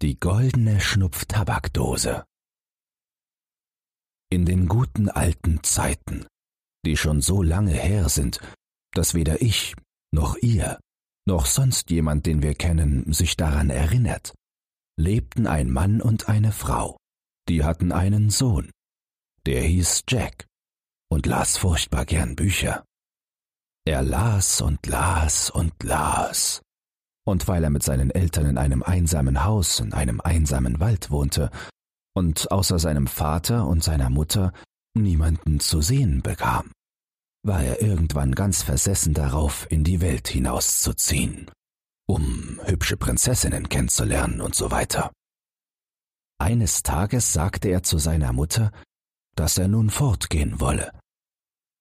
Die goldene Schnupftabakdose. In den guten alten Zeiten, die schon so lange her sind, dass weder ich, noch ihr, noch sonst jemand, den wir kennen, sich daran erinnert, lebten ein Mann und eine Frau, die hatten einen Sohn, der hieß Jack und las furchtbar gern Bücher. Er las und las und las und weil er mit seinen Eltern in einem einsamen Haus in einem einsamen Wald wohnte und außer seinem Vater und seiner Mutter niemanden zu sehen bekam, war er irgendwann ganz versessen darauf, in die Welt hinauszuziehen, um hübsche Prinzessinnen kennenzulernen und so weiter. Eines Tages sagte er zu seiner Mutter, dass er nun fortgehen wolle,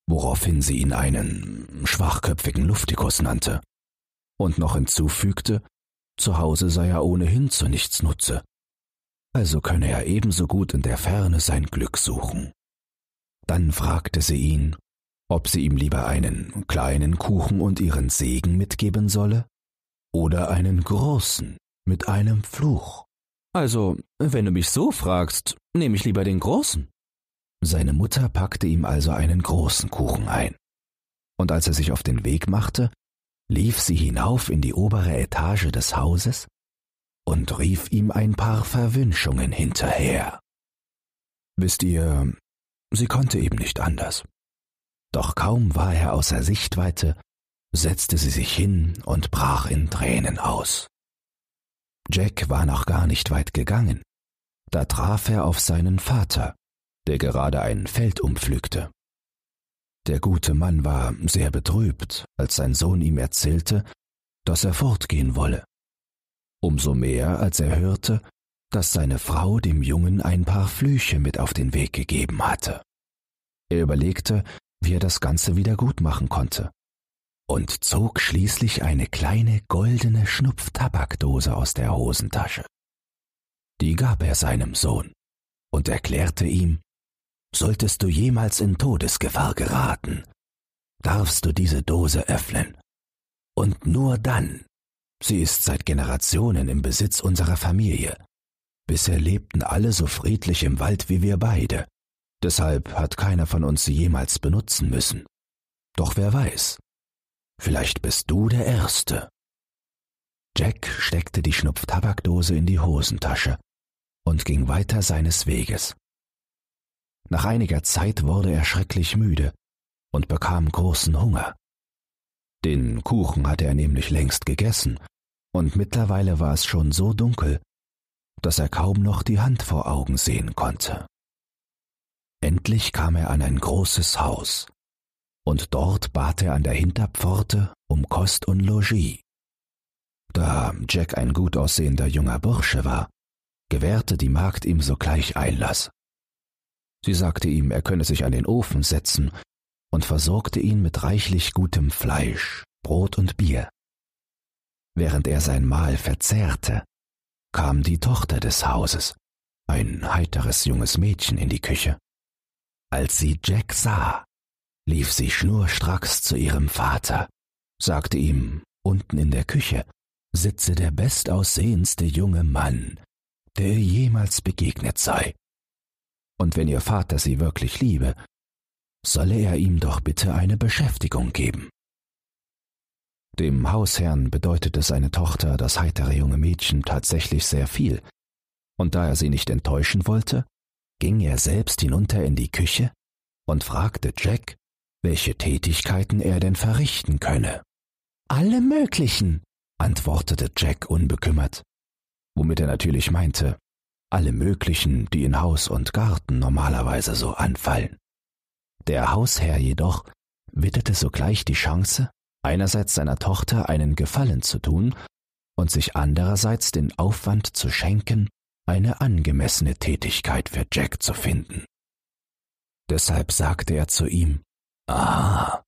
woraufhin sie ihn einen schwachköpfigen Luftikus nannte und noch hinzufügte, zu Hause sei er ohnehin zu nichts Nutze, also könne er ebenso gut in der Ferne sein Glück suchen. Dann fragte sie ihn, ob sie ihm lieber einen kleinen Kuchen und ihren Segen mitgeben solle oder einen großen mit einem Fluch. Also, wenn du mich so fragst, nehme ich lieber den großen. Seine Mutter packte ihm also einen großen Kuchen ein. Und als er sich auf den Weg machte, lief sie hinauf in die obere Etage des Hauses und rief ihm ein paar Verwünschungen hinterher. Wisst ihr, sie konnte eben nicht anders. Doch kaum war er außer Sichtweite, setzte sie sich hin und brach in Tränen aus. Jack war noch gar nicht weit gegangen, da traf er auf seinen Vater, der gerade ein Feld umpflügte. Der gute Mann war sehr betrübt, als sein Sohn ihm erzählte, dass er fortgehen wolle. Umso mehr, als er hörte, dass seine Frau dem Jungen ein paar Flüche mit auf den Weg gegeben hatte. Er überlegte, wie er das Ganze wieder gut machen konnte, und zog schließlich eine kleine goldene Schnupftabakdose aus der Hosentasche. Die gab er seinem Sohn und erklärte ihm, Solltest du jemals in Todesgefahr geraten, darfst du diese Dose öffnen. Und nur dann. Sie ist seit Generationen im Besitz unserer Familie. Bisher lebten alle so friedlich im Wald wie wir beide. Deshalb hat keiner von uns sie jemals benutzen müssen. Doch wer weiß, vielleicht bist du der Erste. Jack steckte die Schnupftabakdose in die Hosentasche und ging weiter seines Weges. Nach einiger Zeit wurde er schrecklich müde und bekam großen Hunger. Den Kuchen hatte er nämlich längst gegessen, und mittlerweile war es schon so dunkel, dass er kaum noch die Hand vor Augen sehen konnte. Endlich kam er an ein großes Haus, und dort bat er an der Hinterpforte um Kost und Logis. Da Jack ein gut aussehender junger Bursche war, gewährte die Magd ihm sogleich Einlass. Sie sagte ihm, er könne sich an den Ofen setzen und versorgte ihn mit reichlich gutem Fleisch, Brot und Bier. Während er sein Mahl verzehrte, kam die Tochter des Hauses, ein heiteres junges Mädchen, in die Küche. Als sie Jack sah, lief sie schnurstracks zu ihrem Vater, sagte ihm, unten in der Küche sitze der bestaussehendste junge Mann, der ihr jemals begegnet sei und wenn ihr Vater sie wirklich liebe, solle er ihm doch bitte eine Beschäftigung geben. Dem Hausherrn bedeutete seine Tochter, das heitere junge Mädchen, tatsächlich sehr viel, und da er sie nicht enttäuschen wollte, ging er selbst hinunter in die Küche und fragte Jack, welche Tätigkeiten er denn verrichten könne. Alle möglichen, antwortete Jack unbekümmert, womit er natürlich meinte, alle möglichen, die in Haus und Garten normalerweise so anfallen. Der Hausherr jedoch witterte sogleich die Chance, einerseits seiner Tochter einen Gefallen zu tun und sich andererseits den Aufwand zu schenken, eine angemessene Tätigkeit für Jack zu finden. Deshalb sagte er zu ihm, Ah,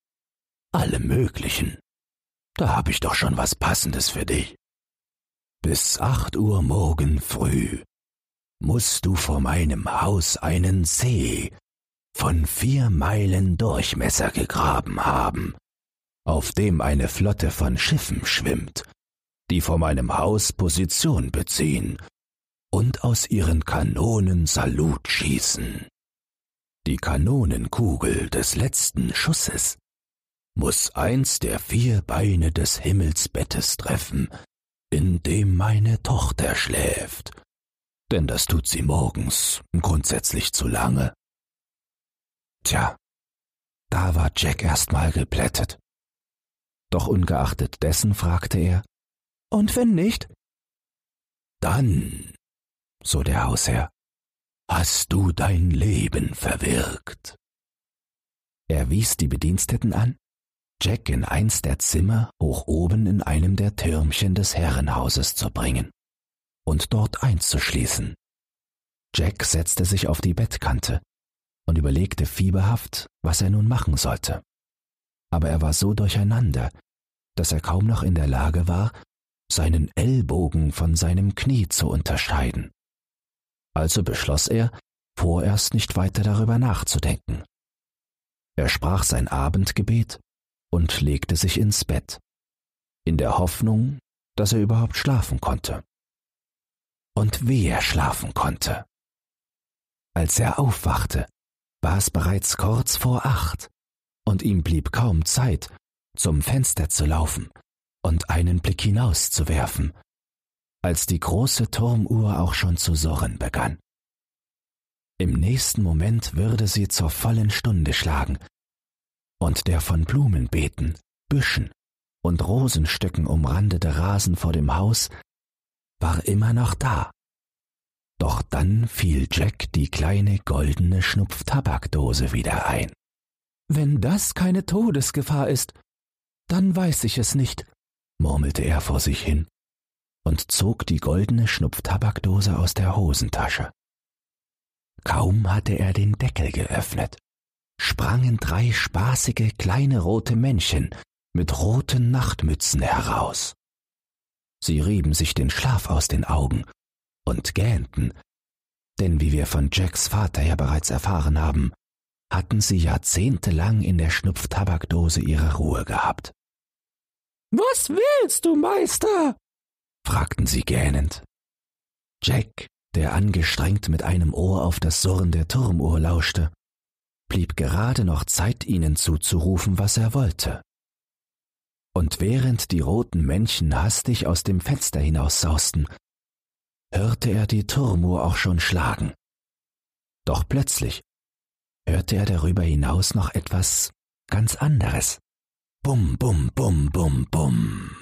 alle möglichen. Da hab ich doch schon was Passendes für dich. Bis acht Uhr morgen früh musst du vor meinem Haus einen See von vier Meilen Durchmesser gegraben haben, auf dem eine Flotte von Schiffen schwimmt, die vor meinem Haus Position beziehen und aus ihren Kanonen Salut schießen. Die Kanonenkugel des letzten Schusses muss eins der vier Beine des Himmelsbettes treffen, in dem meine Tochter schläft, denn das tut sie morgens grundsätzlich zu lange. Tja, da war Jack erstmal geplättet. Doch ungeachtet dessen fragte er, Und wenn nicht? Dann, so der Hausherr, hast du dein Leben verwirkt. Er wies die Bediensteten an, Jack in eins der Zimmer hoch oben in einem der Türmchen des Herrenhauses zu bringen und dort einzuschließen. Jack setzte sich auf die Bettkante und überlegte fieberhaft, was er nun machen sollte. Aber er war so durcheinander, dass er kaum noch in der Lage war, seinen Ellbogen von seinem Knie zu unterscheiden. Also beschloss er, vorerst nicht weiter darüber nachzudenken. Er sprach sein Abendgebet und legte sich ins Bett, in der Hoffnung, dass er überhaupt schlafen konnte. Und wie er schlafen konnte. Als er aufwachte, war es bereits kurz vor acht, und ihm blieb kaum Zeit, zum Fenster zu laufen und einen Blick hinauszuwerfen, als die große Turmuhr auch schon zu surren begann. Im nächsten Moment würde sie zur vollen Stunde schlagen, und der von Blumenbeeten, Büschen und Rosenstöcken umrandete Rasen vor dem Haus war immer noch da. Doch dann fiel Jack die kleine goldene Schnupftabakdose wieder ein. Wenn das keine Todesgefahr ist, dann weiß ich es nicht, murmelte er vor sich hin und zog die goldene Schnupftabakdose aus der Hosentasche. Kaum hatte er den Deckel geöffnet, sprangen drei spaßige kleine rote Männchen mit roten Nachtmützen heraus. Sie rieben sich den Schlaf aus den Augen und gähnten, denn wie wir von Jacks Vater ja bereits erfahren haben, hatten sie jahrzehntelang in der Schnupftabakdose ihre Ruhe gehabt. Was willst du, Meister? fragten sie gähnend. Jack, der angestrengt mit einem Ohr auf das Surren der Turmuhr lauschte, blieb gerade noch Zeit, ihnen zuzurufen, was er wollte. Und während die roten Männchen hastig aus dem Fenster hinaussausten, hörte er die Turmuhr auch schon schlagen. Doch plötzlich hörte er darüber hinaus noch etwas ganz anderes. Bum, bum, bum, bum, bum.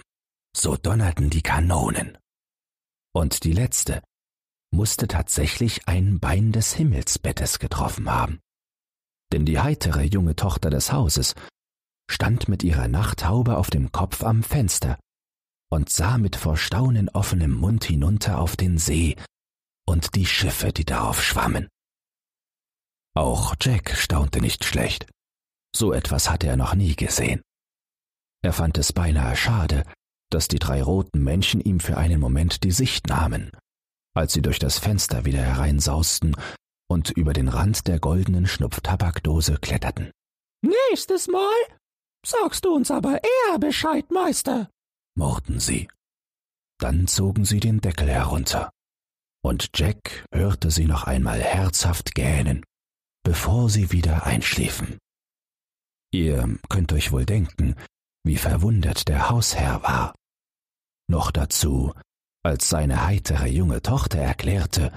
So donnerten die Kanonen. Und die letzte musste tatsächlich ein Bein des Himmelsbettes getroffen haben. Denn die heitere junge Tochter des Hauses stand mit ihrer Nachthaube auf dem Kopf am Fenster und sah mit vor Staunen offenem Mund hinunter auf den See und die Schiffe, die darauf schwammen. Auch Jack staunte nicht schlecht. So etwas hatte er noch nie gesehen. Er fand es beinahe schade, dass die drei roten Männchen ihm für einen Moment die Sicht nahmen, als sie durch das Fenster wieder hereinsausten und über den Rand der goldenen Schnupftabakdose kletterten. Nächstes Mal sagst du uns aber eher Bescheid, Meister, murrten sie. Dann zogen sie den Deckel herunter, und Jack hörte sie noch einmal herzhaft gähnen, bevor sie wieder einschliefen. Ihr könnt euch wohl denken, wie verwundert der Hausherr war. Noch dazu, als seine heitere junge Tochter erklärte,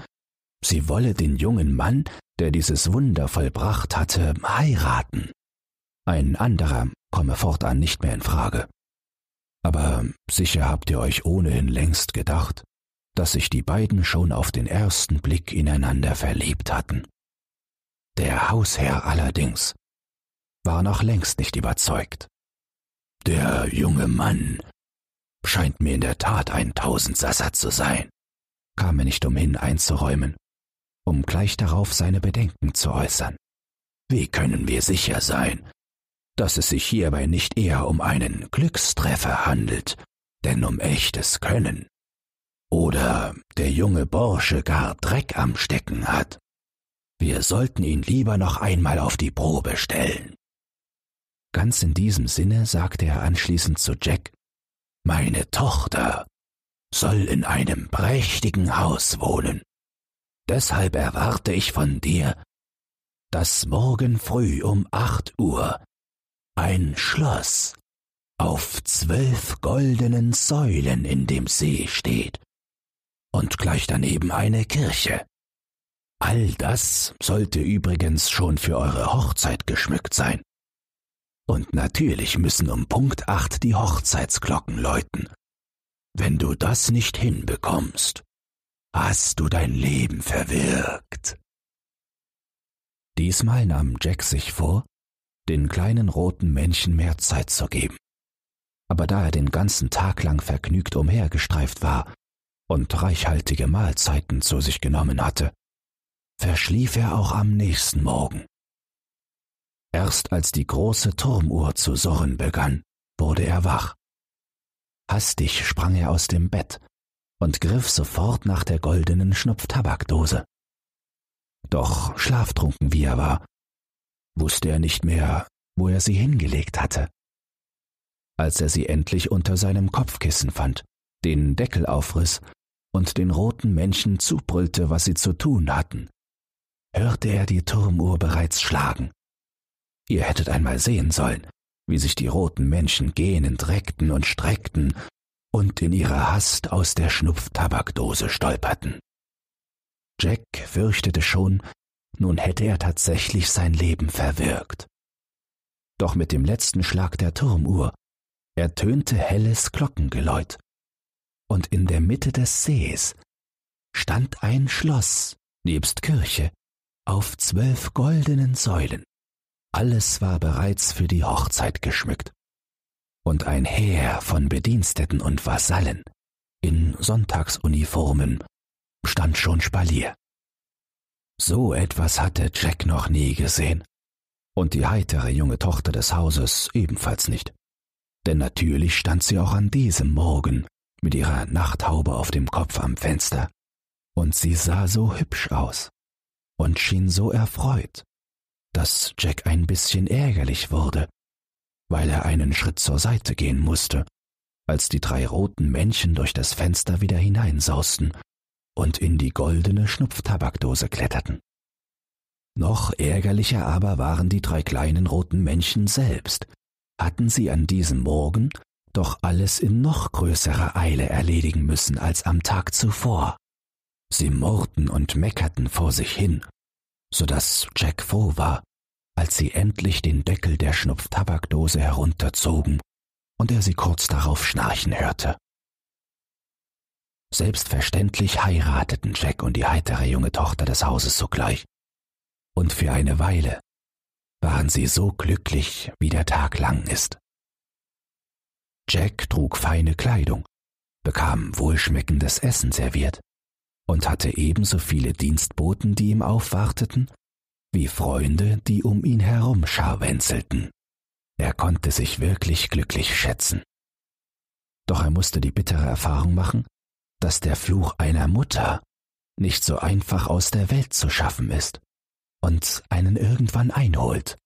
sie wolle den jungen Mann, der dieses Wunder vollbracht hatte, heiraten. Ein anderer komme fortan nicht mehr in Frage. Aber sicher habt ihr euch ohnehin längst gedacht, dass sich die beiden schon auf den ersten Blick ineinander verliebt hatten. Der Hausherr allerdings war noch längst nicht überzeugt. Der junge Mann scheint mir in der Tat ein Tausendsasser zu sein, kam er nicht umhin einzuräumen, um gleich darauf seine Bedenken zu äußern. Wie können wir sicher sein, dass es sich hierbei nicht eher um einen Glückstreffer handelt, denn um echtes Können? Oder der junge Bursche gar Dreck am Stecken hat? Wir sollten ihn lieber noch einmal auf die Probe stellen. Ganz in diesem Sinne sagte er anschließend zu Jack, Meine Tochter soll in einem prächtigen Haus wohnen, Deshalb erwarte ich von dir, dass morgen früh um acht Uhr ein Schloss auf zwölf goldenen Säulen in dem See steht und gleich daneben eine Kirche. All das sollte übrigens schon für eure Hochzeit geschmückt sein. Und natürlich müssen um Punkt acht die Hochzeitsglocken läuten. Wenn du das nicht hinbekommst, hast du dein Leben verwirkt. Diesmal nahm Jack sich vor, den kleinen roten Männchen mehr Zeit zu geben. Aber da er den ganzen Tag lang vergnügt umhergestreift war und reichhaltige Mahlzeiten zu sich genommen hatte, verschlief er auch am nächsten Morgen. Erst als die große Turmuhr zu surren begann, wurde er wach. Hastig sprang er aus dem Bett und griff sofort nach der goldenen Schnupftabakdose. Doch schlaftrunken wie er war, wusste er nicht mehr, wo er sie hingelegt hatte. Als er sie endlich unter seinem Kopfkissen fand, den Deckel aufriss und den roten Männchen zubrüllte, was sie zu tun hatten, hörte er die Turmuhr bereits schlagen. Ihr hättet einmal sehen sollen, wie sich die roten Menschen gähnend reckten und streckten und in ihrer Hast aus der Schnupftabakdose stolperten. Jack fürchtete schon, nun hätte er tatsächlich sein Leben verwirkt. Doch mit dem letzten Schlag der Turmuhr ertönte helles Glockengeläut, und in der Mitte des Sees stand ein Schloss nebst Kirche auf zwölf goldenen Säulen. Alles war bereits für die Hochzeit geschmückt. Und ein Heer von Bediensteten und Vasallen in Sonntagsuniformen stand schon Spalier. So etwas hatte Jack noch nie gesehen. Und die heitere junge Tochter des Hauses ebenfalls nicht. Denn natürlich stand sie auch an diesem Morgen mit ihrer Nachthaube auf dem Kopf am Fenster. Und sie sah so hübsch aus und schien so erfreut, dass Jack ein bisschen ärgerlich wurde, weil er einen Schritt zur Seite gehen musste, als die drei roten Männchen durch das Fenster wieder hineinsausten und in die goldene Schnupftabakdose kletterten. Noch ärgerlicher aber waren die drei kleinen roten Männchen selbst, hatten sie an diesem Morgen doch alles in noch größerer Eile erledigen müssen als am Tag zuvor. Sie murrten und meckerten vor sich hin, so dass Jack froh war, als sie endlich den Deckel der Schnupftabakdose herunterzogen und er sie kurz darauf schnarchen hörte. Selbstverständlich heirateten Jack und die heitere junge Tochter des Hauses sogleich, und für eine Weile waren sie so glücklich, wie der Tag lang ist. Jack trug feine Kleidung, bekam wohlschmeckendes Essen serviert und hatte ebenso viele Dienstboten, die ihm aufwarteten, wie Freunde, die um ihn herum scharwenzelten. Er konnte sich wirklich glücklich schätzen. Doch er musste die bittere Erfahrung machen, dass der Fluch einer Mutter nicht so einfach aus der Welt zu schaffen ist und einen irgendwann einholt.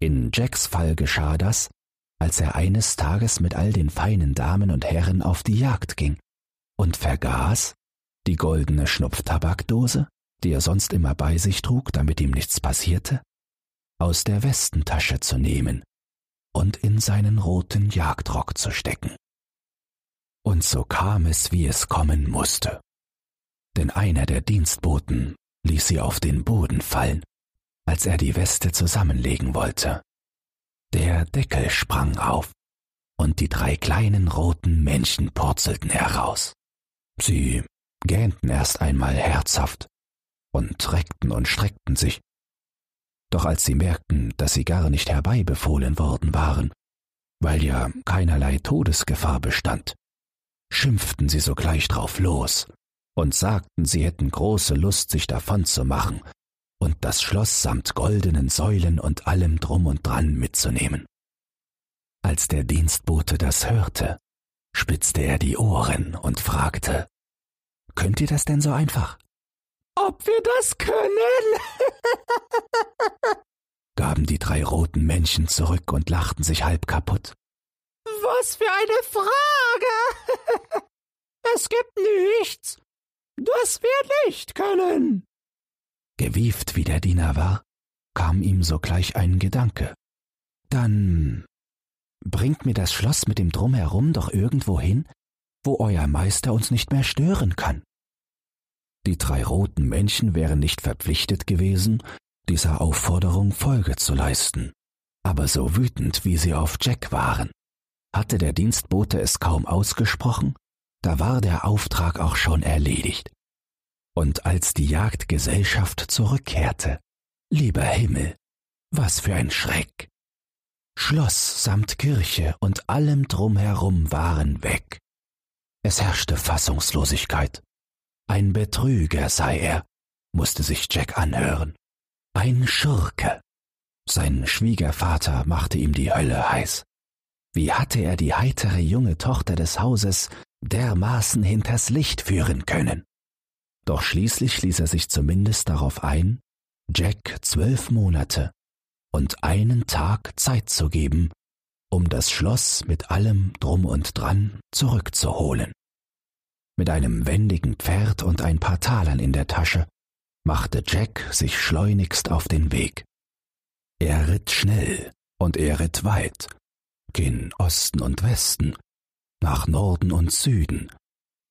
In Jacks Fall geschah das, als er eines Tages mit all den feinen Damen und Herren auf die Jagd ging und vergaß, die goldene Schnupftabakdose, die er sonst immer bei sich trug, damit ihm nichts passierte, aus der Westentasche zu nehmen und in seinen roten Jagdrock zu stecken. Und so kam es, wie es kommen musste. Denn einer der Dienstboten ließ sie auf den Boden fallen, als er die Weste zusammenlegen wollte. Der Deckel sprang auf, und die drei kleinen roten Männchen purzelten heraus. Sie gähnten erst einmal herzhaft und reckten und streckten sich. Doch als sie merkten, dass sie gar nicht herbeibefohlen worden waren, weil ja keinerlei Todesgefahr bestand, schimpften sie sogleich drauf los und sagten, sie hätten große Lust, sich davon zu machen und das Schloss samt goldenen Säulen und allem drum und dran mitzunehmen. Als der Dienstbote das hörte, spitzte er die Ohren und fragte, Könnt ihr das denn so einfach? Ob wir das können? gaben die drei roten Männchen zurück und lachten sich halb kaputt. Was für eine Frage! es gibt nichts. Das wir nicht können. Gewieft wie der Diener war, kam ihm sogleich ein Gedanke. Dann bringt mir das Schloss mit dem Drumherum doch irgendwo hin, wo euer Meister uns nicht mehr stören kann. Die drei roten Männchen wären nicht verpflichtet gewesen, dieser Aufforderung Folge zu leisten. Aber so wütend, wie sie auf Jack waren, hatte der Dienstbote es kaum ausgesprochen, da war der Auftrag auch schon erledigt. Und als die Jagdgesellschaft zurückkehrte, lieber Himmel, was für ein Schreck! Schloss samt Kirche und allem drumherum waren weg. Es herrschte Fassungslosigkeit. Ein Betrüger sei er, musste sich Jack anhören. Ein Schurke. Sein Schwiegervater machte ihm die Hölle heiß. Wie hatte er die heitere junge Tochter des Hauses dermaßen hinters Licht führen können? Doch schließlich ließ er sich zumindest darauf ein, Jack zwölf Monate und einen Tag Zeit zu geben, um das Schloss mit allem drum und dran zurückzuholen. Mit einem wendigen Pferd und ein paar Talern in der Tasche machte Jack sich schleunigst auf den Weg. Er ritt schnell und er ritt weit, gen Osten und Westen, nach Norden und Süden,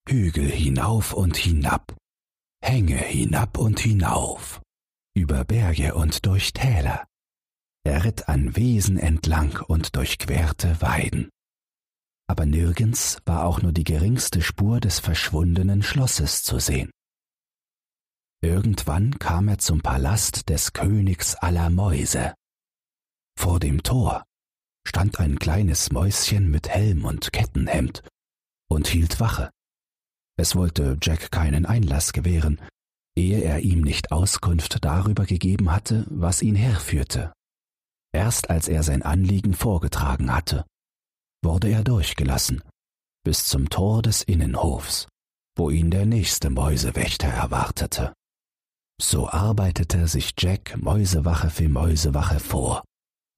Hügel hinauf und hinab, Hänge hinab und hinauf, über Berge und durch Täler. Er ritt an Wesen entlang und durchquerte Weiden. Aber nirgends war auch nur die geringste Spur des verschwundenen Schlosses zu sehen. Irgendwann kam er zum Palast des Königs aller Mäuse. Vor dem Tor stand ein kleines Mäuschen mit Helm und Kettenhemd und hielt Wache. Es wollte Jack keinen Einlass gewähren, ehe er ihm nicht Auskunft darüber gegeben hatte, was ihn herführte. Erst als er sein Anliegen vorgetragen hatte, wurde er durchgelassen, bis zum Tor des Innenhofs, wo ihn der nächste Mäusewächter erwartete. So arbeitete sich Jack Mäusewache für Mäusewache vor,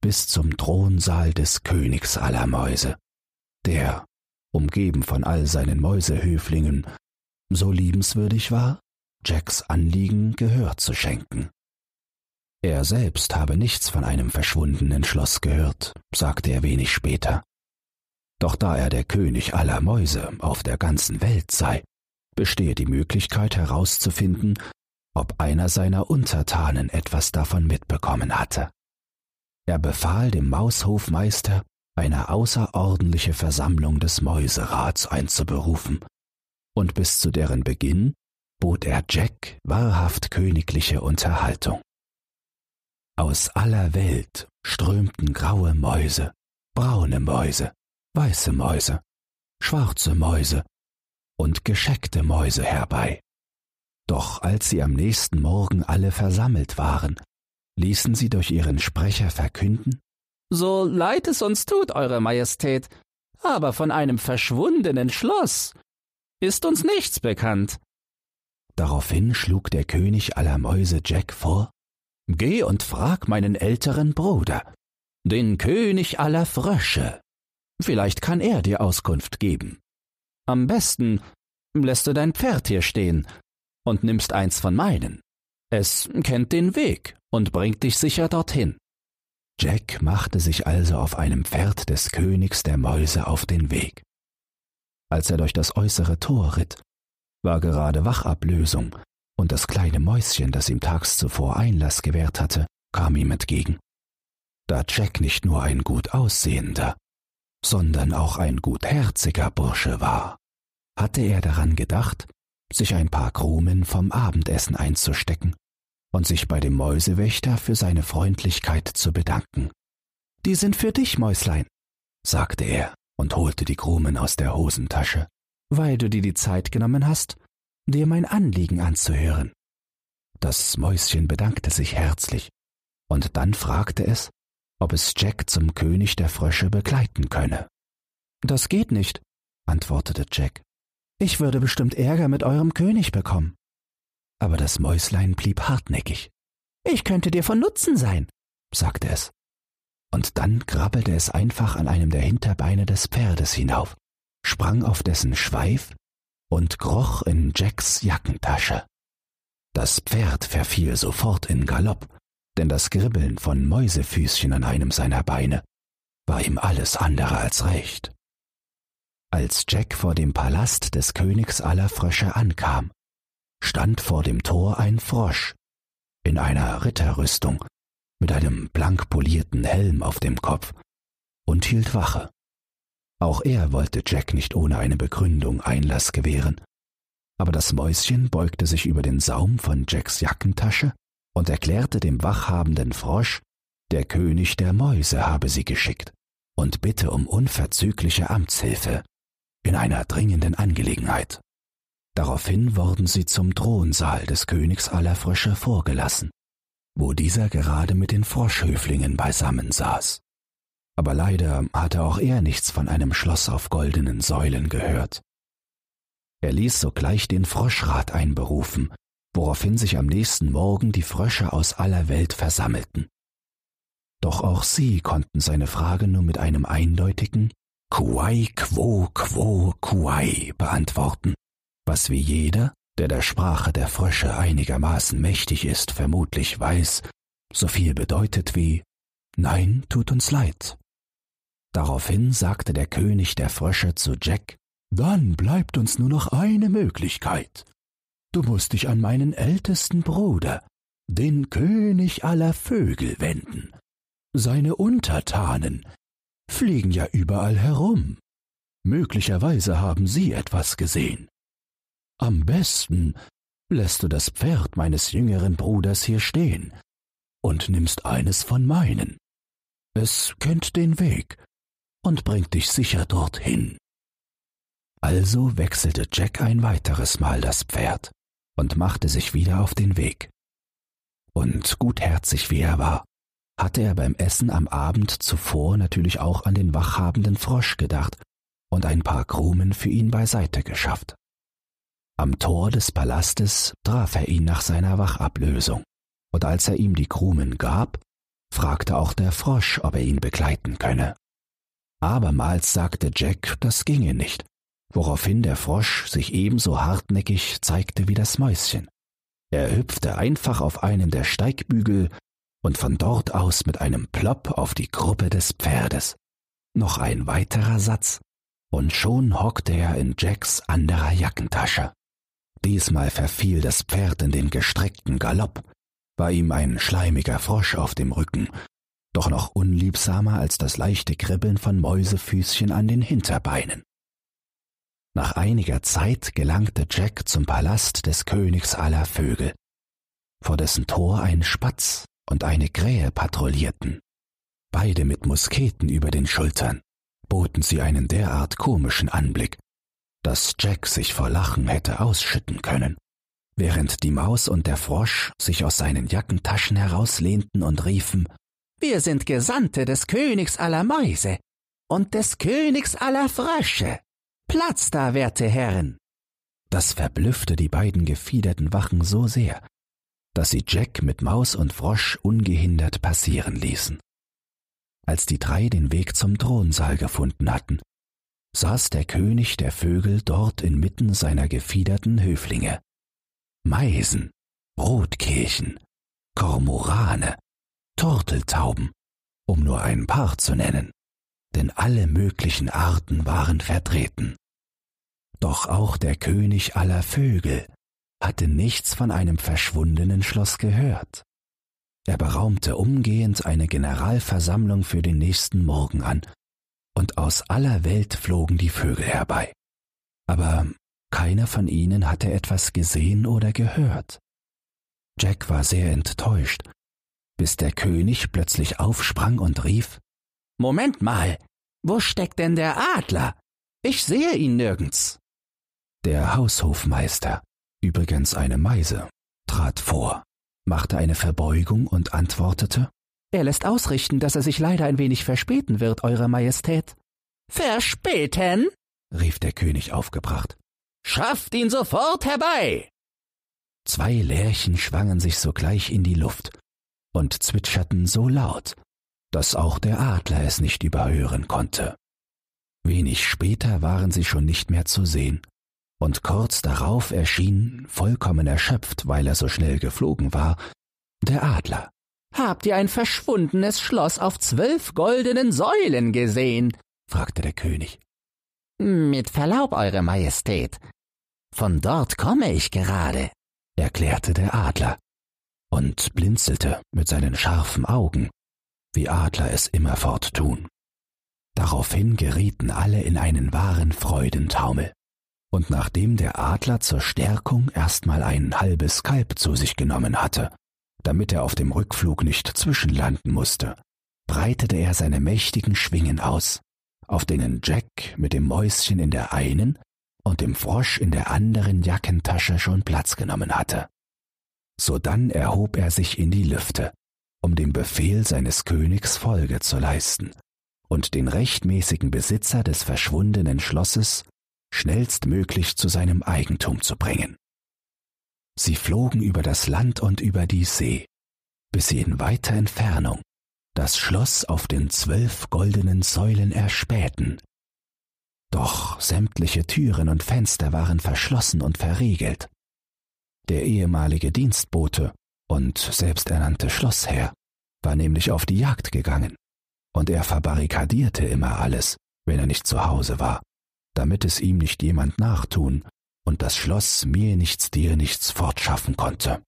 bis zum Thronsaal des Königs aller Mäuse, der, umgeben von all seinen Mäusehöflingen, so liebenswürdig war, Jacks Anliegen Gehör zu schenken. Er selbst habe nichts von einem verschwundenen Schloss gehört, sagte er wenig später. Doch da er der König aller Mäuse auf der ganzen Welt sei, bestehe die Möglichkeit herauszufinden, ob einer seiner Untertanen etwas davon mitbekommen hatte. Er befahl dem Maushofmeister, eine außerordentliche Versammlung des Mäuserats einzuberufen, und bis zu deren Beginn bot er Jack wahrhaft königliche Unterhaltung. Aus aller Welt strömten graue Mäuse, braune Mäuse, weiße Mäuse, schwarze Mäuse und gescheckte Mäuse herbei. Doch als sie am nächsten Morgen alle versammelt waren, ließen sie durch ihren Sprecher verkünden So leid es uns tut, Eure Majestät, aber von einem verschwundenen Schloss ist uns nichts bekannt. Daraufhin schlug der König aller Mäuse Jack vor Geh und frag meinen älteren Bruder, den König aller Frösche. Vielleicht kann er dir Auskunft geben. Am besten lässt du dein Pferd hier stehen und nimmst eins von meinen. Es kennt den Weg und bringt dich sicher dorthin. Jack machte sich also auf einem Pferd des Königs der Mäuse auf den Weg. Als er durch das äußere Tor ritt, war gerade Wachablösung, und das kleine Mäuschen, das ihm tags zuvor Einlass gewährt hatte, kam ihm entgegen. Da Jack nicht nur ein gut aussehender, sondern auch ein gutherziger Bursche war, hatte er daran gedacht, sich ein paar Krumen vom Abendessen einzustecken und sich bei dem Mäusewächter für seine Freundlichkeit zu bedanken. Die sind für dich, Mäuslein, sagte er und holte die Krumen aus der Hosentasche, weil du dir die Zeit genommen hast, dir mein Anliegen anzuhören. Das Mäuschen bedankte sich herzlich, und dann fragte es, ob es Jack zum König der Frösche begleiten könne. Das geht nicht, antwortete Jack. Ich würde bestimmt Ärger mit eurem König bekommen. Aber das Mäuslein blieb hartnäckig. Ich könnte dir von Nutzen sein, sagte es. Und dann krabbelte es einfach an einem der Hinterbeine des Pferdes hinauf, sprang auf dessen Schweif und kroch in Jacks Jackentasche. Das Pferd verfiel sofort in Galopp, denn das Kribbeln von Mäusefüßchen an einem seiner Beine war ihm alles andere als recht. Als Jack vor dem Palast des Königs aller Frösche ankam, stand vor dem Tor ein Frosch in einer Ritterrüstung mit einem blank polierten Helm auf dem Kopf und hielt Wache. Auch er wollte Jack nicht ohne eine Begründung Einlass gewähren, aber das Mäuschen beugte sich über den Saum von Jacks Jackentasche und erklärte dem wachhabenden Frosch, der König der Mäuse habe sie geschickt und bitte um unverzügliche Amtshilfe in einer dringenden Angelegenheit. Daraufhin wurden sie zum Thronsaal des Königs aller Frösche vorgelassen, wo dieser gerade mit den Froschhöflingen beisammen saß. Aber leider hatte auch er nichts von einem Schloss auf goldenen Säulen gehört. Er ließ sogleich den Froschrat einberufen, woraufhin sich am nächsten Morgen die Frösche aus aller Welt versammelten. Doch auch sie konnten seine Frage nur mit einem eindeutigen Kuai quo quo kuai beantworten, was wie jeder, der der Sprache der Frösche einigermaßen mächtig ist, vermutlich weiß, so viel bedeutet wie Nein, tut uns leid. Daraufhin sagte der König der Frösche zu Jack Dann bleibt uns nur noch eine Möglichkeit. Du musst dich an meinen ältesten Bruder, den König aller Vögel, wenden. Seine Untertanen fliegen ja überall herum. Möglicherweise haben sie etwas gesehen. Am besten lässt du das Pferd meines jüngeren Bruders hier stehen und nimmst eines von meinen. Es kennt den Weg und bringt dich sicher dorthin. Also wechselte Jack ein weiteres Mal das Pferd und machte sich wieder auf den Weg. Und gutherzig wie er war, hatte er beim Essen am Abend zuvor natürlich auch an den wachhabenden Frosch gedacht und ein paar Krumen für ihn beiseite geschafft. Am Tor des Palastes traf er ihn nach seiner Wachablösung, und als er ihm die Krumen gab, fragte auch der Frosch, ob er ihn begleiten könne. Abermals sagte Jack, das ginge nicht, woraufhin der Frosch sich ebenso hartnäckig zeigte wie das Mäuschen. Er hüpfte einfach auf einen der Steigbügel und von dort aus mit einem Plopp auf die Gruppe des Pferdes. Noch ein weiterer Satz, und schon hockte er in Jacks anderer Jackentasche. Diesmal verfiel das Pferd in den gestreckten Galopp, war ihm ein schleimiger Frosch auf dem Rücken, doch noch unliebsamer als das leichte Kribbeln von Mäusefüßchen an den Hinterbeinen. Nach einiger Zeit gelangte Jack zum Palast des Königs aller Vögel, vor dessen Tor ein Spatz und eine Krähe patrouillierten. Beide mit Musketen über den Schultern boten sie einen derart komischen Anblick, dass Jack sich vor Lachen hätte ausschütten können, während die Maus und der Frosch sich aus seinen Jackentaschen herauslehnten und riefen Wir sind Gesandte des Königs aller Mäuse und des Königs aller Frösche. Platz da, werte Herren. Das verblüffte die beiden gefiederten Wachen so sehr, dass sie Jack mit Maus und Frosch ungehindert passieren ließen. Als die drei den Weg zum Thronsaal gefunden hatten, saß der König der Vögel dort inmitten seiner gefiederten Höflinge. Meisen, Rotkehlchen, Kormorane, Turteltauben, um nur ein paar zu nennen, denn alle möglichen Arten waren vertreten. Doch auch der König aller Vögel hatte nichts von einem verschwundenen Schloss gehört. Er beraumte umgehend eine Generalversammlung für den nächsten Morgen an und aus aller Welt flogen die Vögel herbei. Aber keiner von ihnen hatte etwas gesehen oder gehört. Jack war sehr enttäuscht, bis der König plötzlich aufsprang und rief Moment mal, wo steckt denn der Adler? Ich sehe ihn nirgends. Der Haushofmeister, übrigens eine Meise, trat vor, machte eine Verbeugung und antwortete er lässt ausrichten, dass er sich leider ein wenig verspäten wird, Eure Majestät. Verspäten? rief der König aufgebracht. Schafft ihn sofort herbei! Zwei Lerchen schwangen sich sogleich in die Luft und zwitscherten so laut, dass auch der Adler es nicht überhören konnte. Wenig später waren sie schon nicht mehr zu sehen und kurz darauf erschien, vollkommen erschöpft, weil er so schnell geflogen war, der Adler. Habt ihr ein verschwundenes Schloss auf zwölf goldenen Säulen gesehen? fragte der König. Mit Verlaub, Eure Majestät. Von dort komme ich gerade, erklärte der Adler und blinzelte mit seinen scharfen Augen, wie Adler es immerfort tun. Daraufhin gerieten alle in einen wahren Freudentaumel. Und nachdem der Adler zur Stärkung erstmal ein halbes Kalb zu sich genommen hatte, damit er auf dem Rückflug nicht zwischenlanden musste, breitete er seine mächtigen Schwingen aus, auf denen Jack mit dem Mäuschen in der einen und dem Frosch in der anderen Jackentasche schon Platz genommen hatte. Sodann erhob er sich in die Lüfte, um dem Befehl seines Königs Folge zu leisten und den rechtmäßigen Besitzer des verschwundenen Schlosses schnellstmöglich zu seinem Eigentum zu bringen. Sie flogen über das Land und über die See, bis sie in weiter Entfernung das Schloss auf den zwölf goldenen Säulen erspähten. Doch sämtliche Türen und Fenster waren verschlossen und verriegelt. Der ehemalige Dienstbote und selbsternannte Schlossherr war nämlich auf die Jagd gegangen, und er verbarrikadierte immer alles, wenn er nicht zu Hause war, damit es ihm nicht jemand nachtun und das Schloss mir nichts dir nichts fortschaffen konnte.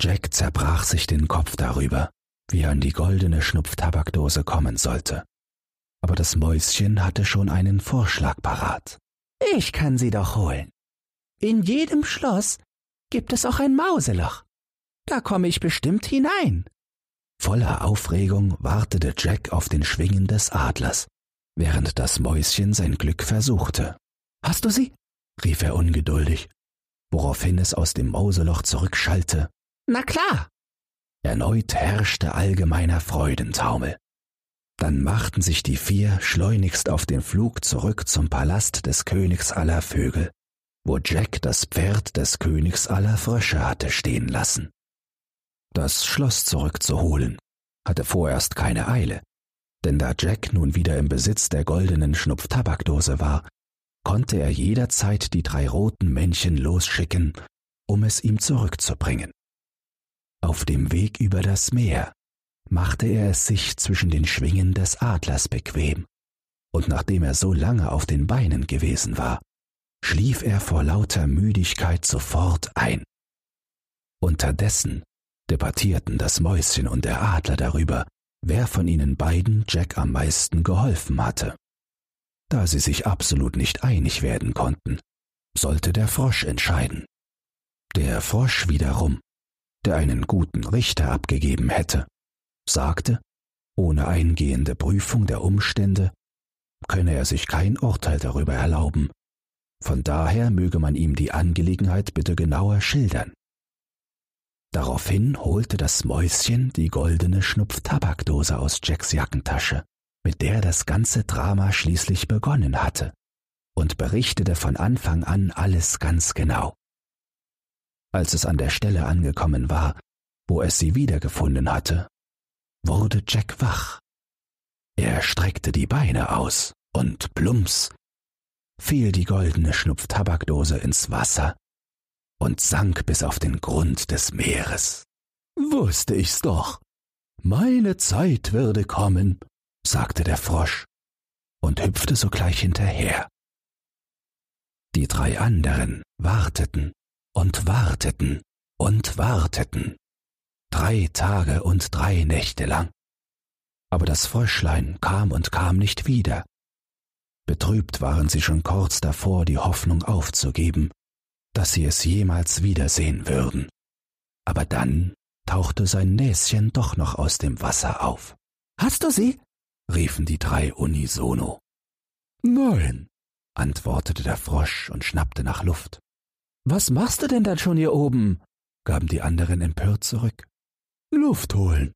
Jack zerbrach sich den Kopf darüber, wie er an die goldene Schnupftabakdose kommen sollte. Aber das Mäuschen hatte schon einen Vorschlag parat. Ich kann sie doch holen. In jedem Schloss gibt es auch ein Mauseloch. Da komme ich bestimmt hinein. Voller Aufregung wartete Jack auf den Schwingen des Adlers, während das Mäuschen sein Glück versuchte. Hast du sie? rief er ungeduldig, woraufhin es aus dem Mauseloch zurückschallte. Na klar. Erneut herrschte allgemeiner Freudentaumel. Dann machten sich die vier schleunigst auf den Flug zurück zum Palast des Königs aller Vögel, wo Jack das Pferd des Königs aller Frösche hatte stehen lassen. Das Schloss zurückzuholen hatte vorerst keine Eile, denn da Jack nun wieder im Besitz der goldenen Schnupftabakdose war, konnte er jederzeit die drei roten Männchen losschicken, um es ihm zurückzubringen. Auf dem Weg über das Meer machte er es sich zwischen den Schwingen des Adlers bequem, und nachdem er so lange auf den Beinen gewesen war, schlief er vor lauter Müdigkeit sofort ein. Unterdessen debattierten das Mäuschen und der Adler darüber, wer von ihnen beiden Jack am meisten geholfen hatte. Da sie sich absolut nicht einig werden konnten, sollte der Frosch entscheiden. Der Frosch wiederum, der einen guten Richter abgegeben hätte, sagte, ohne eingehende Prüfung der Umstände, könne er sich kein Urteil darüber erlauben. Von daher möge man ihm die Angelegenheit bitte genauer schildern. Daraufhin holte das Mäuschen die goldene Schnupftabakdose aus Jacks Jackentasche mit der das ganze Drama schließlich begonnen hatte, und berichtete von Anfang an alles ganz genau. Als es an der Stelle angekommen war, wo es sie wiedergefunden hatte, wurde Jack wach. Er streckte die Beine aus und plumps fiel die goldene Schnupftabakdose ins Wasser und sank bis auf den Grund des Meeres. Wusste ich's doch. Meine Zeit würde kommen, sagte der Frosch und hüpfte sogleich hinterher. Die drei anderen warteten und warteten und warteten, drei Tage und drei Nächte lang. Aber das Fröschlein kam und kam nicht wieder. Betrübt waren sie schon kurz davor, die Hoffnung aufzugeben, dass sie es jemals wiedersehen würden. Aber dann tauchte sein Näschen doch noch aus dem Wasser auf. Hast du sie? riefen die drei unisono. Nein, antwortete der Frosch und schnappte nach Luft. Was machst du denn dann schon hier oben? gaben die anderen empört zurück. Luft holen,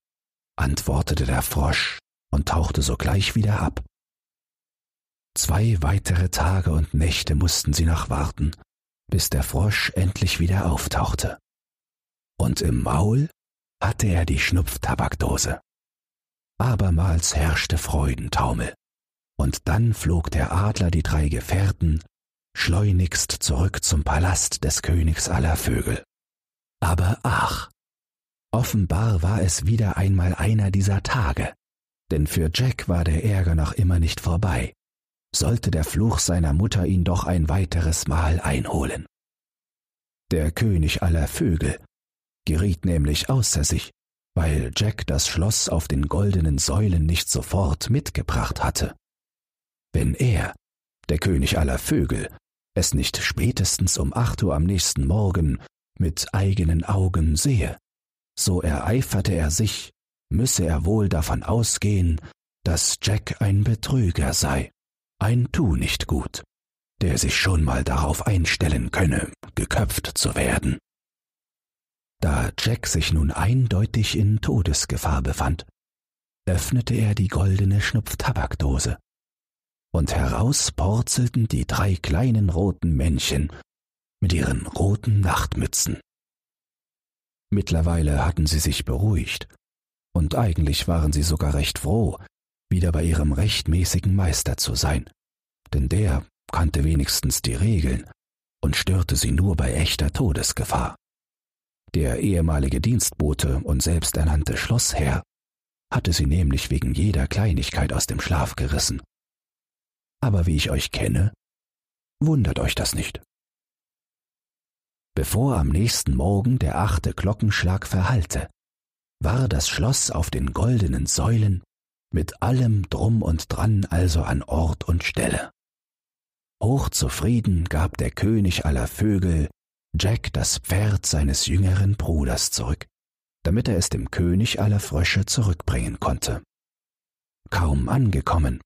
antwortete der Frosch und tauchte sogleich wieder ab. Zwei weitere Tage und Nächte mussten sie noch warten, bis der Frosch endlich wieder auftauchte. Und im Maul hatte er die Schnupftabakdose. Abermals herrschte Freudentaumel, und dann flog der Adler die drei Gefährten schleunigst zurück zum Palast des Königs aller Vögel. Aber ach, offenbar war es wieder einmal einer dieser Tage, denn für Jack war der Ärger noch immer nicht vorbei, sollte der Fluch seiner Mutter ihn doch ein weiteres Mal einholen. Der König aller Vögel geriet nämlich außer sich, weil Jack das Schloss auf den goldenen Säulen nicht sofort mitgebracht hatte. Wenn er, der König aller Vögel, es nicht spätestens um acht Uhr am nächsten Morgen mit eigenen Augen sehe, so ereiferte er sich, müsse er wohl davon ausgehen, dass Jack ein Betrüger sei, ein Tu nicht gut, der sich schon mal darauf einstellen könne, geköpft zu werden. Da Jack sich nun eindeutig in Todesgefahr befand, öffnete er die goldene Schnupftabakdose, und heraus porzelten die drei kleinen roten Männchen mit ihren roten Nachtmützen. Mittlerweile hatten sie sich beruhigt, und eigentlich waren sie sogar recht froh, wieder bei ihrem rechtmäßigen Meister zu sein, denn der kannte wenigstens die Regeln und störte sie nur bei echter Todesgefahr. Der ehemalige Dienstbote und selbsternannte Schlossherr hatte sie nämlich wegen jeder Kleinigkeit aus dem Schlaf gerissen. Aber wie ich euch kenne, wundert euch das nicht. Bevor am nächsten Morgen der achte Glockenschlag verhallte, war das Schloss auf den goldenen Säulen mit allem drum und dran also an Ort und Stelle. Hochzufrieden gab der König aller Vögel Jack das Pferd seines jüngeren Bruders zurück, damit er es dem König aller Frösche zurückbringen konnte. Kaum angekommen,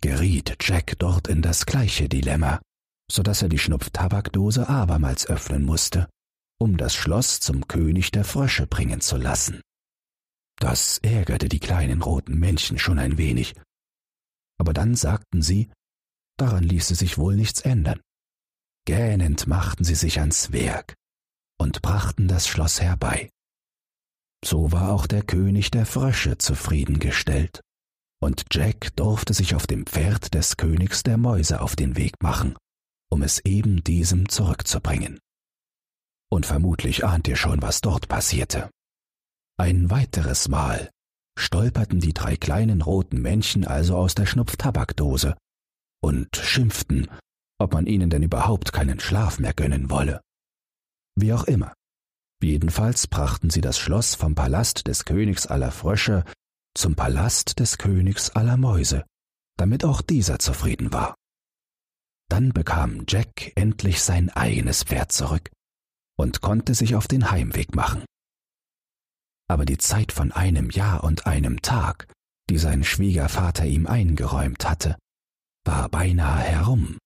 geriet Jack dort in das gleiche Dilemma, so dass er die Schnupftabakdose abermals öffnen musste, um das Schloss zum König der Frösche bringen zu lassen. Das ärgerte die kleinen roten Männchen schon ein wenig, aber dann sagten sie, daran ließe sich wohl nichts ändern. Gähnend machten sie sich ans Werk und brachten das Schloss herbei. So war auch der König der Frösche zufriedengestellt, und Jack durfte sich auf dem Pferd des Königs der Mäuse auf den Weg machen, um es eben diesem zurückzubringen. Und vermutlich ahnt ihr schon, was dort passierte. Ein weiteres Mal stolperten die drei kleinen roten Männchen also aus der Schnupftabakdose und schimpften ob man ihnen denn überhaupt keinen Schlaf mehr gönnen wolle. Wie auch immer. Jedenfalls brachten sie das Schloss vom Palast des Königs aller Frösche zum Palast des Königs aller Mäuse, damit auch dieser zufrieden war. Dann bekam Jack endlich sein eigenes Pferd zurück und konnte sich auf den Heimweg machen. Aber die Zeit von einem Jahr und einem Tag, die sein Schwiegervater ihm eingeräumt hatte, war beinahe herum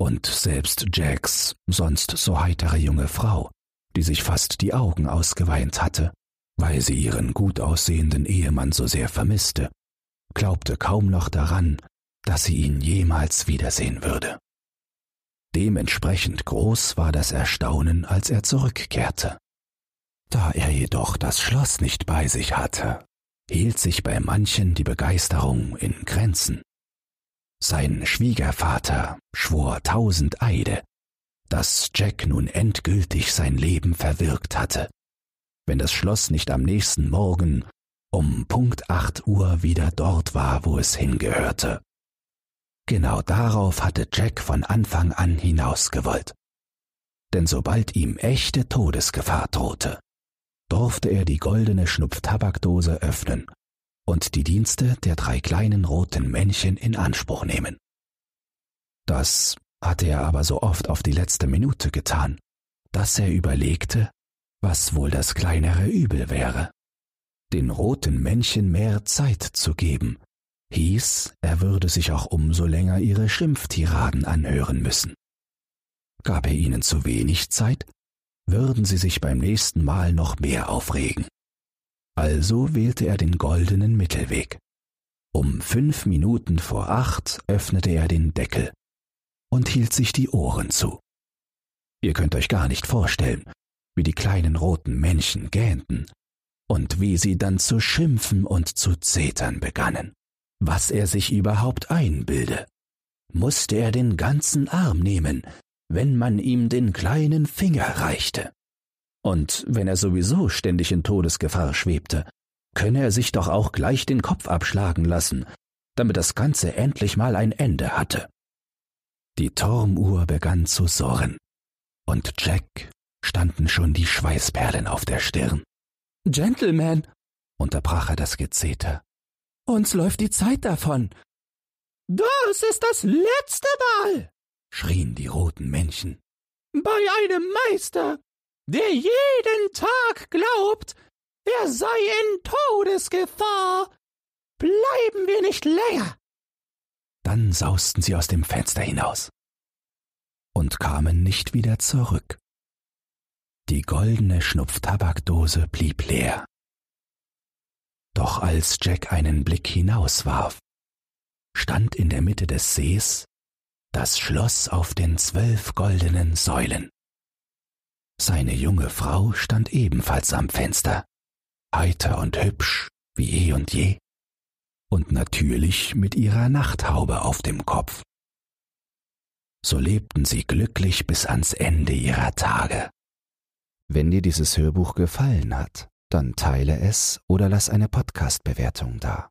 und selbst Jacks sonst so heitere junge Frau, die sich fast die Augen ausgeweint hatte, weil sie ihren gut aussehenden Ehemann so sehr vermisste, glaubte kaum noch daran, dass sie ihn jemals wiedersehen würde. Dementsprechend groß war das Erstaunen, als er zurückkehrte. Da er jedoch das Schloss nicht bei sich hatte, hielt sich bei manchen die Begeisterung in Grenzen. Sein Schwiegervater schwor tausend Eide, dass Jack nun endgültig sein Leben verwirkt hatte, wenn das Schloss nicht am nächsten Morgen um Punkt acht Uhr wieder dort war, wo es hingehörte. Genau darauf hatte Jack von Anfang an hinausgewollt. Denn sobald ihm echte Todesgefahr drohte, durfte er die goldene Schnupftabakdose öffnen und die Dienste der drei kleinen roten Männchen in Anspruch nehmen. Das hatte er aber so oft auf die letzte Minute getan, dass er überlegte, was wohl das kleinere Übel wäre. Den roten Männchen mehr Zeit zu geben, hieß, er würde sich auch umso länger ihre Schimpftiraden anhören müssen. Gab er ihnen zu wenig Zeit, würden sie sich beim nächsten Mal noch mehr aufregen. Also wählte er den goldenen Mittelweg. Um fünf Minuten vor acht öffnete er den Deckel und hielt sich die Ohren zu. Ihr könnt euch gar nicht vorstellen, wie die kleinen roten Männchen gähnten und wie sie dann zu schimpfen und zu zetern begannen, was er sich überhaupt einbilde. musste er den ganzen Arm nehmen, wenn man ihm den kleinen Finger reichte. Und wenn er sowieso ständig in Todesgefahr schwebte, könne er sich doch auch gleich den Kopf abschlagen lassen, damit das Ganze endlich mal ein Ende hatte. Die Turmuhr begann zu surren, und Jack standen schon die Schweißperlen auf der Stirn. Gentleman, unterbrach er das Gezeter, uns läuft die Zeit davon. Das ist das letzte Mal, schrien die roten Männchen. Bei einem Meister, der jeden Tag glaubt, er sei in Todesgefahr. Bleiben wir nicht länger. Dann sausten sie aus dem Fenster hinaus und kamen nicht wieder zurück. Die goldene Schnupftabakdose blieb leer. Doch als Jack einen Blick hinauswarf, stand in der Mitte des Sees das Schloss auf den zwölf goldenen Säulen. Seine junge Frau stand ebenfalls am Fenster, heiter und hübsch wie eh und je, und natürlich mit ihrer Nachthaube auf dem Kopf. So lebten sie glücklich bis ans Ende ihrer Tage. Wenn dir dieses Hörbuch gefallen hat, dann teile es oder lass eine Podcast-Bewertung da.